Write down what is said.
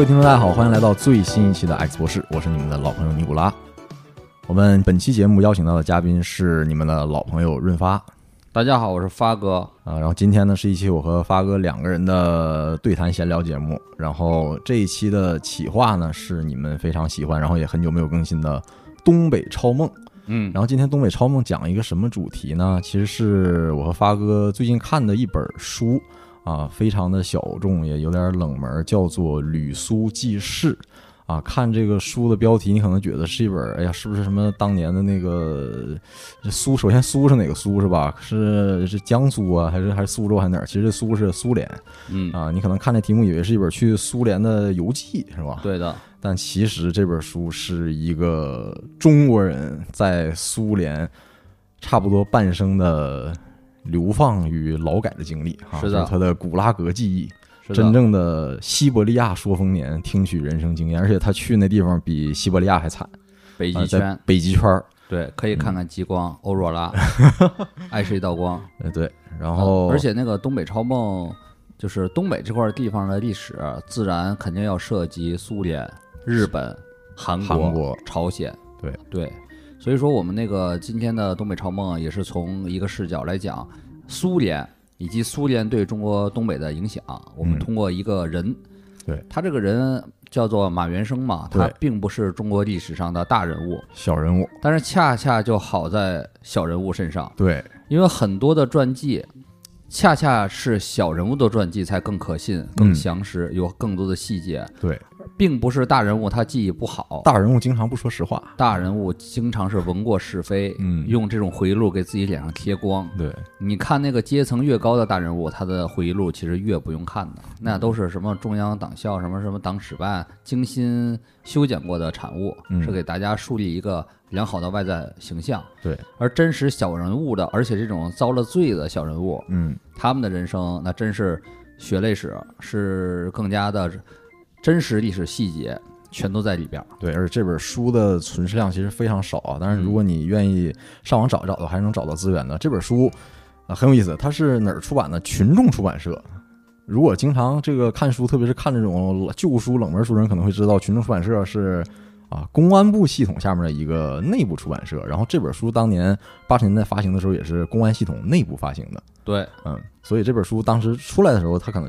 各位听众，大家好，欢迎来到最新一期的 X 博士，我是你们的老朋友尼古拉。我们本期节目邀请到的嘉宾是你们的老朋友润发大家好，我是发哥。啊，然后今天呢是一期我和发哥两个人的对谈闲聊节目，然后这一期的企划呢是你们非常喜欢，然后也很久没有更新的东北超梦。嗯然后今天东北超梦讲一个什么主题呢？其实是我和发哥最近看的一本书啊，非常的小众，也有点冷门，叫做《吕苏记事》啊。看这个书的标题，你可能觉得是一本，哎呀，是不是什么当年的那个苏？首先苏是哪个苏是吧？是是江苏啊，还是还是苏州还是哪儿？其实这苏是苏联嗯，啊。你可能看这题目以为是一本去苏联的游记是吧？对的，但其实这本书是一个中国人在苏联差不多半生的流放与劳改的经历哈，是的。就是他的古拉格记忆，是真正的西伯利亚说丰年，听取人生经验，而且他去那地方比西伯利亚还惨，北极圈，北极圈儿，对，可以看看极光、欧若拉，爱是一道光。呃对，然后、而且那个东北超梦，就是东北这块地方的历史，自然肯定要涉及苏联、日本、韩国、韩国朝鲜。对。对，所以说我们那个今天的东北超梦也是从一个视角来讲苏联以及苏联对中国东北的影响。我们嗯。通过一个人，对。他这个人叫做马元生嘛，他并不是中国历史上的大人物，小人物，但是恰恰就好在小人物身上。对。因为很多的传记，恰恰是小人物的传记才更可信、更详实，有更多的细节，对，并不是大人物他记忆不好。大人物经常不说实话，大人物经常是闻过是非，嗯。用这种回忆录给自己脸上贴光。对。你看那个阶层越高的大人物，他的回忆录其实越不用看的，那都是什么中央党校、什么什么党史办精心修剪过的产物，嗯。是给大家树立一个良好的外在形象。对，而真实小人物的，而且这种遭了罪的小人物，嗯。他们的人生那真是血泪史，是更加的真实历史细节，全都在里边儿。对，而且这本书的存世量其实非常少啊。但是如果你愿意上网找一找的话，还是能找到资源的。这本书啊很有意思，它是哪儿出版的？群众出版社。如果经常这个看书，特别是看这种旧书、冷门书的人，可能会知道群众出版社是啊公安部系统下面的一个内部出版社。然后这本书当年八十年代发行的时候，也是公安系统内部发行的。对，嗯，所以这本书当时出来的时候，它可能就